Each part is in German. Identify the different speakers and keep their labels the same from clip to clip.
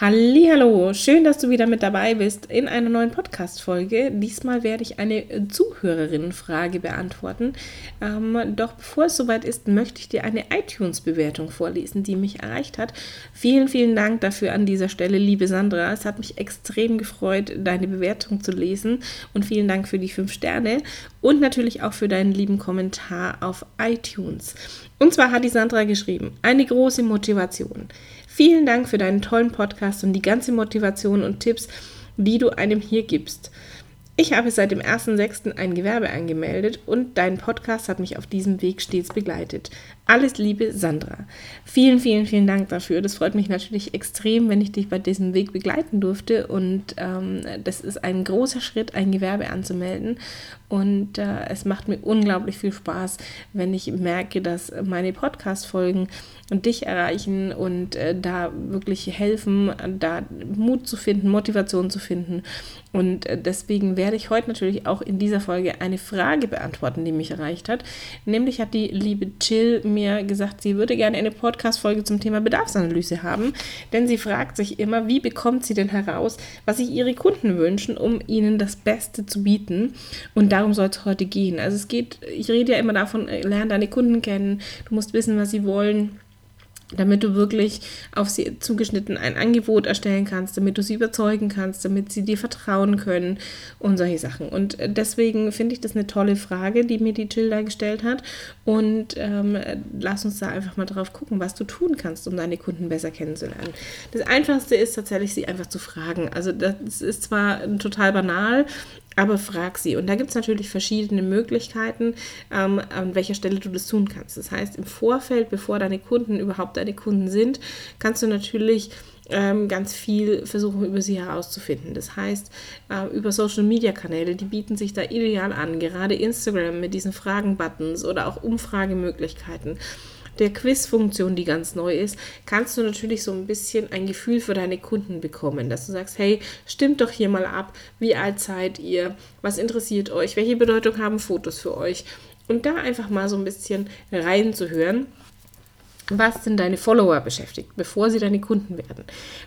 Speaker 1: Hallo, schön, dass du wieder mit dabei bist in einer neuen Podcast Folge. Diesmal werde ich eine Zuhörerinnenfrage beantworten. Ähm, doch bevor es soweit ist, möchte ich dir eine iTunes Bewertung vorlesen, die mich erreicht hat. Vielen, vielen Dank dafür an dieser Stelle, liebe Sandra. Es hat mich extrem gefreut, deine Bewertung zu lesen und vielen Dank für die fünf Sterne und natürlich auch für deinen lieben Kommentar auf iTunes. Und zwar hat die Sandra geschrieben, eine große Motivation. Vielen Dank für deinen tollen Podcast und die ganze Motivation und Tipps, die du einem hier gibst. Ich habe seit dem 1.6. ein Gewerbe angemeldet und dein Podcast hat mich auf diesem Weg stets begleitet. Alles Liebe, Sandra. Vielen, vielen, vielen Dank dafür. Das freut mich natürlich extrem, wenn ich dich bei diesem Weg begleiten durfte. Und ähm, das ist ein großer Schritt, ein Gewerbe anzumelden. Und äh, es macht mir unglaublich viel Spaß, wenn ich merke, dass meine Podcast-Folgen dich erreichen und äh, da wirklich helfen, da Mut zu finden, Motivation zu finden. Und äh, deswegen werde ich heute natürlich auch in dieser Folge eine Frage beantworten, die mich erreicht hat. Nämlich hat die liebe Jill mir gesagt, sie würde gerne eine Podcast-Folge zum Thema Bedarfsanalyse haben, denn sie fragt sich immer, wie bekommt sie denn heraus, was sich ihre Kunden wünschen, um ihnen das Beste zu bieten. Und darum soll es heute gehen. Also es geht, ich rede ja immer davon, äh, lerne deine Kunden kennen, du musst wissen, was sie wollen damit du wirklich auf sie zugeschnitten ein Angebot erstellen kannst, damit du sie überzeugen kannst, damit sie dir vertrauen können und solche Sachen. Und deswegen finde ich das eine tolle Frage, die mir die Tilda gestellt hat. Und ähm, lass uns da einfach mal drauf gucken, was du tun kannst, um deine Kunden besser kennenzulernen. Das Einfachste ist tatsächlich, sie einfach zu fragen. Also das ist zwar total banal, aber frag sie. Und da gibt es natürlich verschiedene Möglichkeiten, ähm, an welcher Stelle du das tun kannst. Das heißt, im Vorfeld, bevor deine Kunden überhaupt deine Kunden sind, kannst du natürlich ähm, ganz viel versuchen, über sie herauszufinden. Das heißt, äh, über Social-Media-Kanäle, die bieten sich da ideal an, gerade Instagram mit diesen Fragen-Buttons oder auch Umfragemöglichkeiten der Quiz-Funktion, die ganz neu ist, kannst du natürlich so ein bisschen ein Gefühl für deine Kunden bekommen, dass du sagst, hey, stimmt doch hier mal ab, wie alt seid ihr, was interessiert euch, welche Bedeutung haben Fotos für euch? Und da einfach mal so ein bisschen reinzuhören was sind deine Follower beschäftigt, bevor sie deine Kunden werden.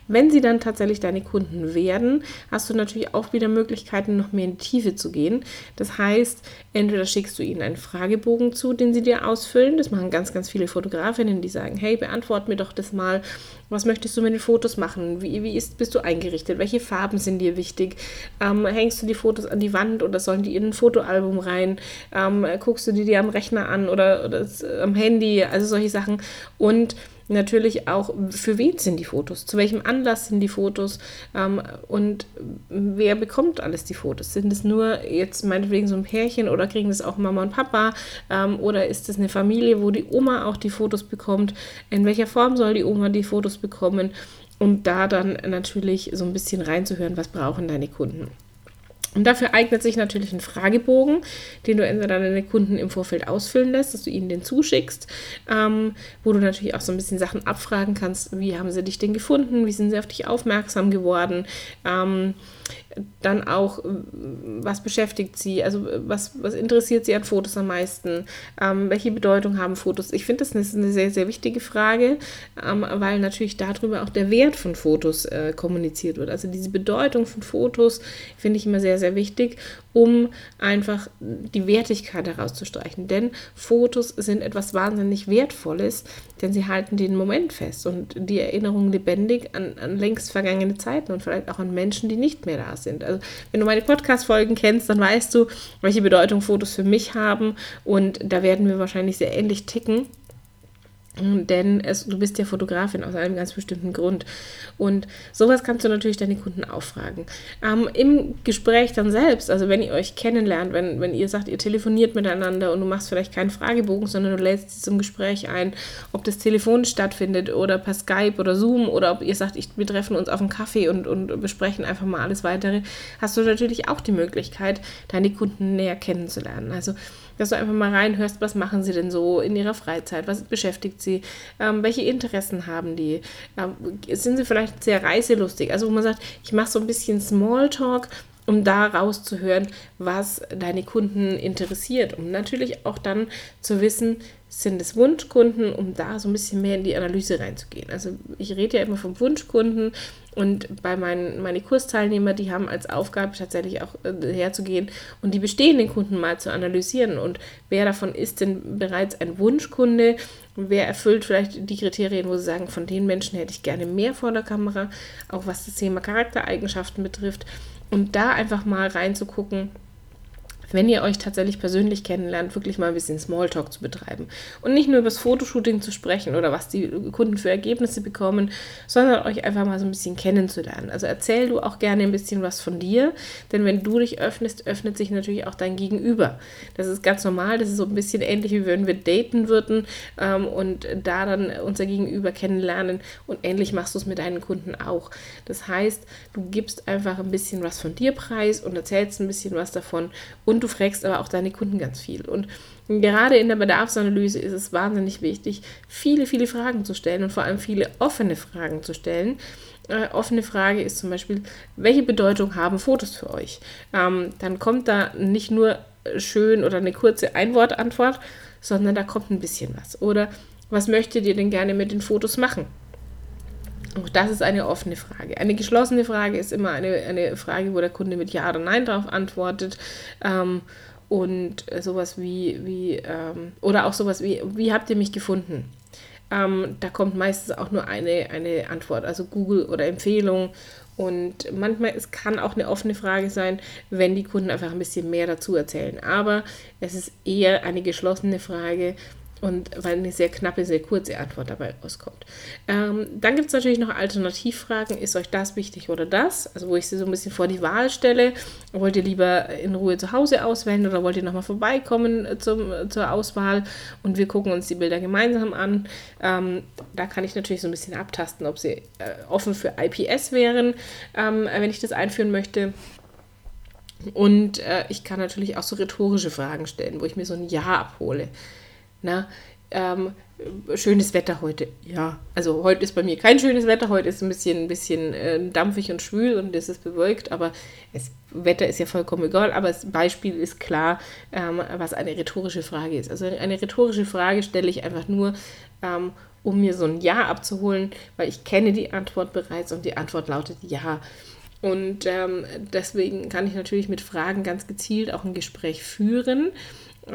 Speaker 1: Wenn sie dann tatsächlich deine Kunden werden, hast du natürlich auch wieder Möglichkeiten, noch mehr in die Tiefe zu gehen. Das heißt, entweder schickst du ihnen einen Fragebogen zu, den sie dir ausfüllen. Das machen ganz, ganz viele Fotografinnen, die sagen, hey, beantwort mir doch das mal. Was möchtest du mit den Fotos machen? Wie, wie ist, bist du eingerichtet? Welche Farben sind dir wichtig? Ähm, hängst du die Fotos an die Wand oder sollen die in ein Fotoalbum rein? Ähm, guckst du die dir am Rechner an oder, oder am Handy? Also solche Sachen. Und natürlich auch, für wen sind die Fotos, zu welchem Anlass sind die Fotos ähm, und wer bekommt alles die Fotos. Sind es nur jetzt meinetwegen so ein Pärchen oder kriegen das auch Mama und Papa ähm, oder ist es eine Familie, wo die Oma auch die Fotos bekommt? In welcher Form soll die Oma die Fotos bekommen? Und da dann natürlich so ein bisschen reinzuhören, was brauchen deine Kunden. Und dafür eignet sich natürlich ein Fragebogen, den du entweder deine Kunden im Vorfeld ausfüllen lässt, dass du ihnen den zuschickst, ähm, wo du natürlich auch so ein bisschen Sachen abfragen kannst. Wie haben sie dich denn gefunden? Wie sind sie auf dich aufmerksam geworden? Ähm, dann auch, was beschäftigt sie, also was, was interessiert sie an Fotos am meisten, ähm, welche Bedeutung haben Fotos. Ich finde, das ist eine sehr, sehr wichtige Frage, ähm, weil natürlich darüber auch der Wert von Fotos äh, kommuniziert wird. Also diese Bedeutung von Fotos finde ich immer sehr, sehr wichtig, um einfach die Wertigkeit herauszustreichen. Denn Fotos sind etwas wahnsinnig Wertvolles, denn sie halten den Moment fest und die Erinnerung lebendig an, an längst vergangene Zeiten und vielleicht auch an Menschen, die nicht mehr da sind. Also wenn du meine Podcast-Folgen kennst, dann weißt du, welche Bedeutung Fotos für mich haben und da werden wir wahrscheinlich sehr ähnlich ticken. Denn es, du bist ja Fotografin aus einem ganz bestimmten Grund. Und sowas kannst du natürlich deine Kunden auffragen. Ähm, Im Gespräch dann selbst, also wenn ihr euch kennenlernt, wenn, wenn ihr sagt, ihr telefoniert miteinander und du machst vielleicht keinen Fragebogen, sondern du lädst sie zum Gespräch ein, ob das telefonisch stattfindet oder per Skype oder Zoom oder ob ihr sagt, ich, wir treffen uns auf einen Kaffee und, und besprechen einfach mal alles weitere, hast du natürlich auch die Möglichkeit, deine Kunden näher kennenzulernen. Also dass du einfach mal reinhörst, was machen sie denn so in ihrer Freizeit, was beschäftigt sie, ähm, welche Interessen haben die, ähm, sind sie vielleicht sehr reiselustig, also wo man sagt, ich mache so ein bisschen Smalltalk, um da rauszuhören, was deine Kunden interessiert, um natürlich auch dann zu wissen, sind es Wunschkunden, um da so ein bisschen mehr in die Analyse reinzugehen. Also ich rede ja immer vom Wunschkunden und bei meinen meine Kursteilnehmer, die haben als Aufgabe tatsächlich auch äh, herzugehen und die bestehenden Kunden mal zu analysieren. Und wer davon ist denn bereits ein Wunschkunde, wer erfüllt vielleicht die Kriterien, wo sie sagen, von den Menschen hätte ich gerne mehr vor der Kamera, auch was das Thema Charaktereigenschaften betrifft. Und da einfach mal reinzugucken, wenn ihr euch tatsächlich persönlich kennenlernt, wirklich mal ein bisschen Smalltalk zu betreiben. Und nicht nur über das Fotoshooting zu sprechen oder was die Kunden für Ergebnisse bekommen, sondern euch einfach mal so ein bisschen kennenzulernen. Also erzähl du auch gerne ein bisschen was von dir, denn wenn du dich öffnest, öffnet sich natürlich auch dein Gegenüber. Das ist ganz normal, das ist so ein bisschen ähnlich, wie wenn wir daten würden ähm, und da dann unser Gegenüber kennenlernen und ähnlich machst du es mit deinen Kunden auch. Das heißt, du gibst einfach ein bisschen was von dir preis und erzählst ein bisschen was davon und und du fragst aber auch deine Kunden ganz viel. Und gerade in der Bedarfsanalyse ist es wahnsinnig wichtig, viele, viele Fragen zu stellen und vor allem viele offene Fragen zu stellen. Äh, offene Frage ist zum Beispiel, welche Bedeutung haben Fotos für euch? Ähm, dann kommt da nicht nur schön oder eine kurze Einwortantwort, sondern da kommt ein bisschen was. Oder was möchtet ihr denn gerne mit den Fotos machen? Auch das ist eine offene Frage. Eine geschlossene Frage ist immer eine, eine Frage, wo der Kunde mit Ja oder Nein darauf antwortet. Ähm, und sowas wie, wie ähm, oder auch sowas wie, wie habt ihr mich gefunden? Ähm, da kommt meistens auch nur eine, eine Antwort, also Google oder Empfehlung. Und manchmal es kann auch eine offene Frage sein, wenn die Kunden einfach ein bisschen mehr dazu erzählen. Aber es ist eher eine geschlossene Frage, und weil eine sehr knappe, sehr kurze Antwort dabei rauskommt. Ähm, dann gibt es natürlich noch Alternativfragen. Ist euch das wichtig oder das? Also wo ich sie so ein bisschen vor die Wahl stelle. Wollt ihr lieber in Ruhe zu Hause auswählen oder wollt ihr nochmal vorbeikommen zum, zur Auswahl und wir gucken uns die Bilder gemeinsam an? Ähm, da kann ich natürlich so ein bisschen abtasten, ob sie äh, offen für IPS wären, ähm, wenn ich das einführen möchte. Und äh, ich kann natürlich auch so rhetorische Fragen stellen, wo ich mir so ein Ja abhole. Na, ähm, schönes Wetter heute. Ja, also heute ist bei mir kein schönes Wetter. Heute ist ein bisschen, ein bisschen äh, dampfig und schwül und es ist bewölkt, aber das Wetter ist ja vollkommen egal. Aber das Beispiel ist klar, ähm, was eine rhetorische Frage ist. Also eine rhetorische Frage stelle ich einfach nur, ähm, um mir so ein Ja abzuholen, weil ich kenne die Antwort bereits und die Antwort lautet Ja. Und ähm, deswegen kann ich natürlich mit Fragen ganz gezielt auch ein Gespräch führen.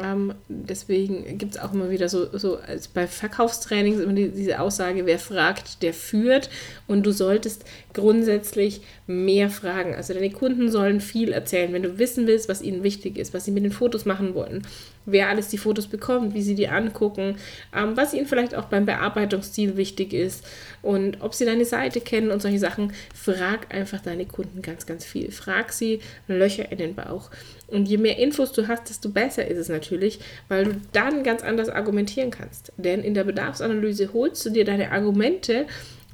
Speaker 1: Ähm, deswegen gibt es auch immer wieder so, so als bei Verkaufstrainings immer die, diese Aussage, wer fragt, der führt. Und du solltest grundsätzlich mehr fragen. Also deine Kunden sollen viel erzählen. Wenn du wissen willst, was ihnen wichtig ist, was sie mit den Fotos machen wollen, wer alles die Fotos bekommt, wie sie die angucken, ähm, was ihnen vielleicht auch beim Bearbeitungsstil wichtig ist und ob sie deine Seite kennen und solche Sachen, frag einfach deine Kunden ganz, ganz viel. Frag sie Löcher in den Bauch. Und je mehr Infos du hast, desto besser ist es natürlich, weil du dann ganz anders argumentieren kannst. Denn in der Bedarfsanalyse holst du dir deine Argumente,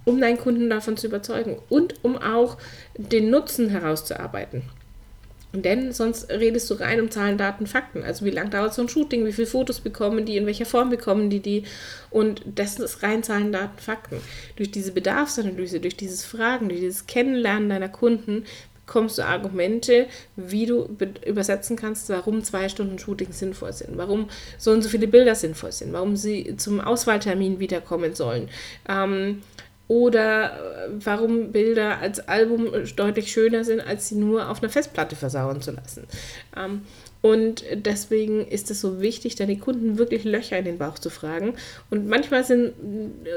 Speaker 1: um deinen Kunden davon zu überzeugen und um auch den Nutzen herauszuarbeiten. Denn sonst redest du rein um Zahlen, Daten, Fakten. Also wie lange dauert so ein Shooting, wie viele Fotos bekommen die, in welcher Form bekommen die die. Und das ist rein Zahlen, Daten, Fakten. Durch diese Bedarfsanalyse, durch dieses Fragen, durch dieses Kennenlernen deiner Kunden bekommst du Argumente, wie du übersetzen kannst, warum zwei Stunden Shooting sinnvoll sind, warum so und so viele Bilder sinnvoll sind, warum sie zum Auswahltermin wiederkommen sollen. Ähm, oder äh, warum Bilder als Album deutlich schöner sind, als sie nur auf einer Festplatte versauern zu lassen. Ähm, und deswegen ist es so wichtig, deine Kunden wirklich Löcher in den Bauch zu fragen. Und manchmal sind,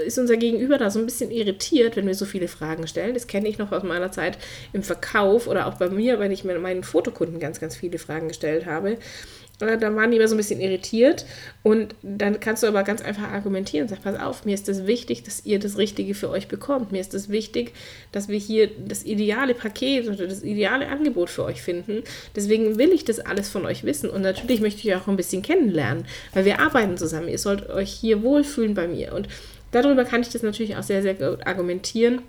Speaker 1: ist unser Gegenüber da so ein bisschen irritiert, wenn wir so viele Fragen stellen. Das kenne ich noch aus meiner Zeit im Verkauf oder auch bei mir, wenn ich meinen Fotokunden ganz, ganz viele Fragen gestellt habe. Äh, da waren die immer so ein bisschen irritiert. Und dann kannst du aber ganz einfach argumentieren. Sag, pass auf, mir ist es das wichtig, dass ihr das Richtige für euch bekommt. Mir ist es das wichtig, dass wir hier das ideale Paket oder das ideale Angebot für euch finden. Deswegen will ich das alles von euch wissen. Und natürlich möchte ich euch auch ein bisschen kennenlernen, weil wir arbeiten zusammen. Ihr sollt euch hier wohlfühlen bei mir. Und darüber kann ich das natürlich auch sehr, sehr gut argumentieren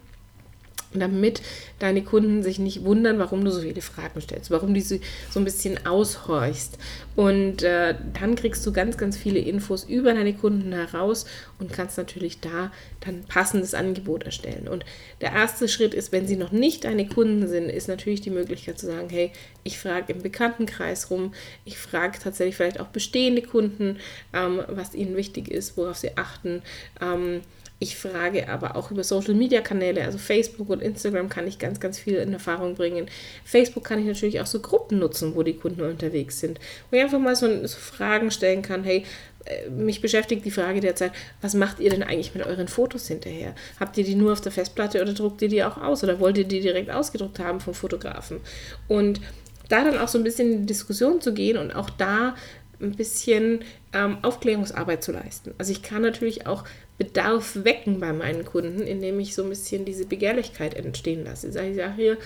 Speaker 1: damit deine Kunden sich nicht wundern, warum du so viele Fragen stellst, warum du sie so ein bisschen aushorchst. Und äh, dann kriegst du ganz, ganz viele Infos über deine Kunden heraus und kannst natürlich da dann passendes Angebot erstellen. Und der erste Schritt ist, wenn sie noch nicht deine Kunden sind, ist natürlich die Möglichkeit zu sagen, hey, ich frage im Bekanntenkreis rum, ich frage tatsächlich vielleicht auch bestehende Kunden, ähm, was ihnen wichtig ist, worauf sie achten. Ähm, ich frage aber auch über Social Media Kanäle, also Facebook und Instagram kann ich ganz, ganz viel in Erfahrung bringen. Facebook kann ich natürlich auch so Gruppen nutzen, wo die Kunden unterwegs sind, wo ich einfach mal so, so Fragen stellen kann, hey, äh, mich beschäftigt die Frage derzeit, was macht ihr denn eigentlich mit euren Fotos hinterher? Habt ihr die nur auf der Festplatte oder druckt ihr die auch aus oder wollt ihr die direkt ausgedruckt haben vom Fotografen? Und da dann auch so ein bisschen in die Diskussion zu gehen und auch da ein bisschen ähm, Aufklärungsarbeit zu leisten. Also ich kann natürlich auch Bedarf wecken bei meinen Kunden, indem ich so ein bisschen diese Begehrlichkeit entstehen lasse. Ich sage hier,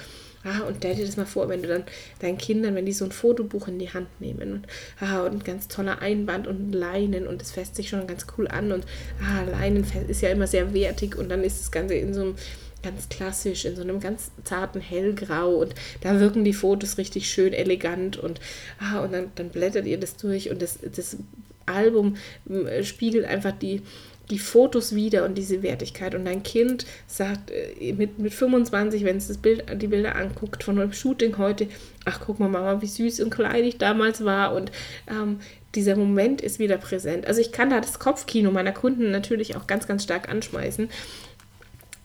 Speaker 1: ah, und stell dir das mal vor, wenn du dann deinen Kindern, wenn die so ein Fotobuch in die Hand nehmen und, ah, und ein ganz toller Einband und Leinen und es fässt sich schon ganz cool an und ah, Leinen ist ja immer sehr wertig und dann ist das Ganze in so einem ganz klassisch, in so einem ganz zarten Hellgrau und da wirken die Fotos richtig schön elegant und, ah, und dann, dann blättert ihr das durch und das, das Album spiegelt einfach die, die Fotos wieder und diese Wertigkeit. Und dein Kind sagt äh, mit, mit 25, wenn es das Bild, die Bilder anguckt von einem Shooting heute, ach guck mal Mama, wie süß und klein ich damals war. Und ähm, dieser Moment ist wieder präsent. Also ich kann da das Kopfkino meiner Kunden natürlich auch ganz, ganz stark anschmeißen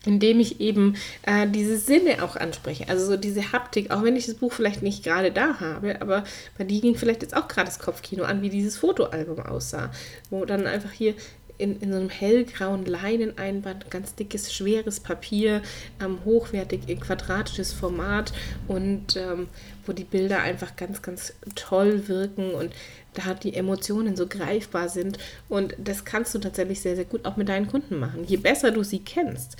Speaker 1: indem ich eben äh, diese Sinne auch anspreche. Also so diese Haptik, auch wenn ich das Buch vielleicht nicht gerade da habe, aber bei dir ging vielleicht jetzt auch gerade das Kopfkino an, wie dieses Fotoalbum aussah, wo dann einfach hier in, in so einem hellgrauen Leineneinband, ganz dickes, schweres Papier, ähm, hochwertig in quadratisches Format und ähm, wo die Bilder einfach ganz, ganz toll wirken und da die Emotionen so greifbar sind. Und das kannst du tatsächlich sehr, sehr gut auch mit deinen Kunden machen. Je besser du sie kennst,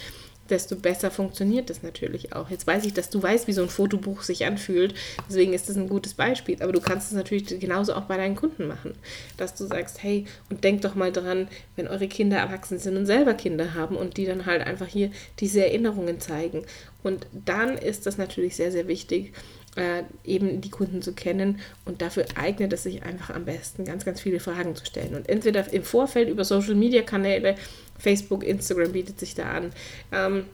Speaker 1: desto besser funktioniert das natürlich auch. Jetzt weiß ich, dass du weißt, wie so ein Fotobuch sich anfühlt. Deswegen ist das ein gutes Beispiel. Aber du kannst es natürlich genauso auch bei deinen Kunden machen. Dass du sagst, hey, und denk doch mal dran, wenn eure Kinder erwachsen sind und selber Kinder haben und die dann halt einfach hier diese Erinnerungen zeigen. Und dann ist das natürlich sehr, sehr wichtig, äh, eben die Kunden zu kennen. Und dafür eignet es sich einfach am besten, ganz, ganz viele Fragen zu stellen. Und entweder im Vorfeld über Social-Media-Kanäle, Facebook, Instagram bietet sich da an. Ähm,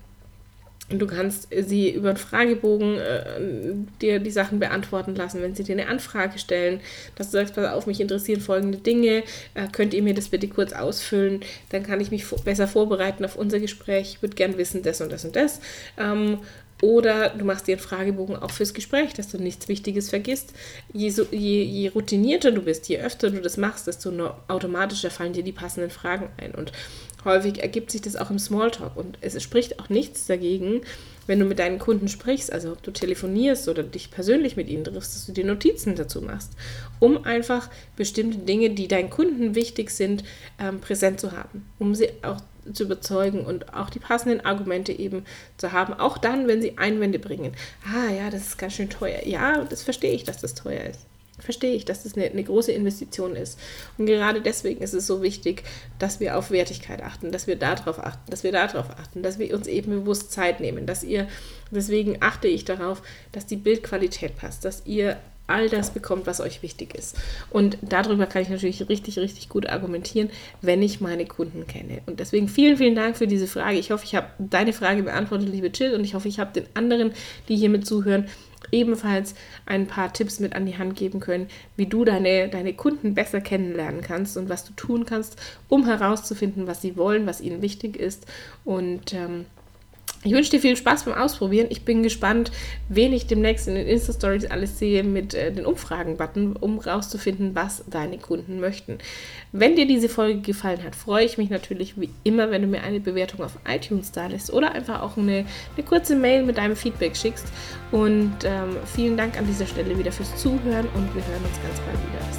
Speaker 1: Du kannst sie über einen Fragebogen äh, dir die Sachen beantworten lassen, wenn sie dir eine Anfrage stellen, dass du sagst, pass auf, mich interessieren folgende Dinge, äh, könnt ihr mir das bitte kurz ausfüllen, dann kann ich mich besser vorbereiten auf unser Gespräch, ich würde gern wissen, das und das und das. Ähm, oder du machst dir einen Fragebogen auch fürs Gespräch, dass du nichts Wichtiges vergisst. Je, so, je, je routinierter du bist, je öfter du das machst, desto automatischer fallen dir die passenden Fragen ein. Und häufig ergibt sich das auch im Smalltalk. Und es spricht auch nichts dagegen, wenn du mit deinen Kunden sprichst, also ob du telefonierst oder dich persönlich mit ihnen triffst, dass du dir Notizen dazu machst, um einfach bestimmte Dinge, die deinen Kunden wichtig sind, ähm, präsent zu haben, um sie auch zu überzeugen und auch die passenden Argumente eben zu haben, auch dann, wenn sie Einwände bringen. Ah ja, das ist ganz schön teuer. Ja, das verstehe ich, dass das teuer ist. Verstehe ich, dass das eine, eine große Investition ist. Und gerade deswegen ist es so wichtig, dass wir auf Wertigkeit achten, dass wir darauf achten, dass wir darauf achten, dass wir uns eben bewusst Zeit nehmen, dass ihr, deswegen achte ich darauf, dass die Bildqualität passt, dass ihr all das bekommt, was euch wichtig ist. Und darüber kann ich natürlich richtig, richtig gut argumentieren, wenn ich meine Kunden kenne. Und deswegen vielen, vielen Dank für diese Frage. Ich hoffe, ich habe deine Frage beantwortet, liebe Chill, und ich hoffe, ich habe den anderen, die hier mit zuhören, ebenfalls ein paar Tipps mit an die Hand geben können, wie du deine, deine Kunden besser kennenlernen kannst und was du tun kannst, um herauszufinden, was sie wollen, was ihnen wichtig ist. Und ähm, ich wünsche dir viel Spaß beim Ausprobieren. Ich bin gespannt, wen ich demnächst in den Insta-Stories alles sehe mit äh, den Umfragen-Button, um rauszufinden, was deine Kunden möchten. Wenn dir diese Folge gefallen hat, freue ich mich natürlich wie immer, wenn du mir eine Bewertung auf iTunes da lässt oder einfach auch eine, eine kurze Mail mit deinem Feedback schickst. Und ähm, vielen Dank an dieser Stelle wieder fürs Zuhören und wir hören uns ganz bald wieder. Bis.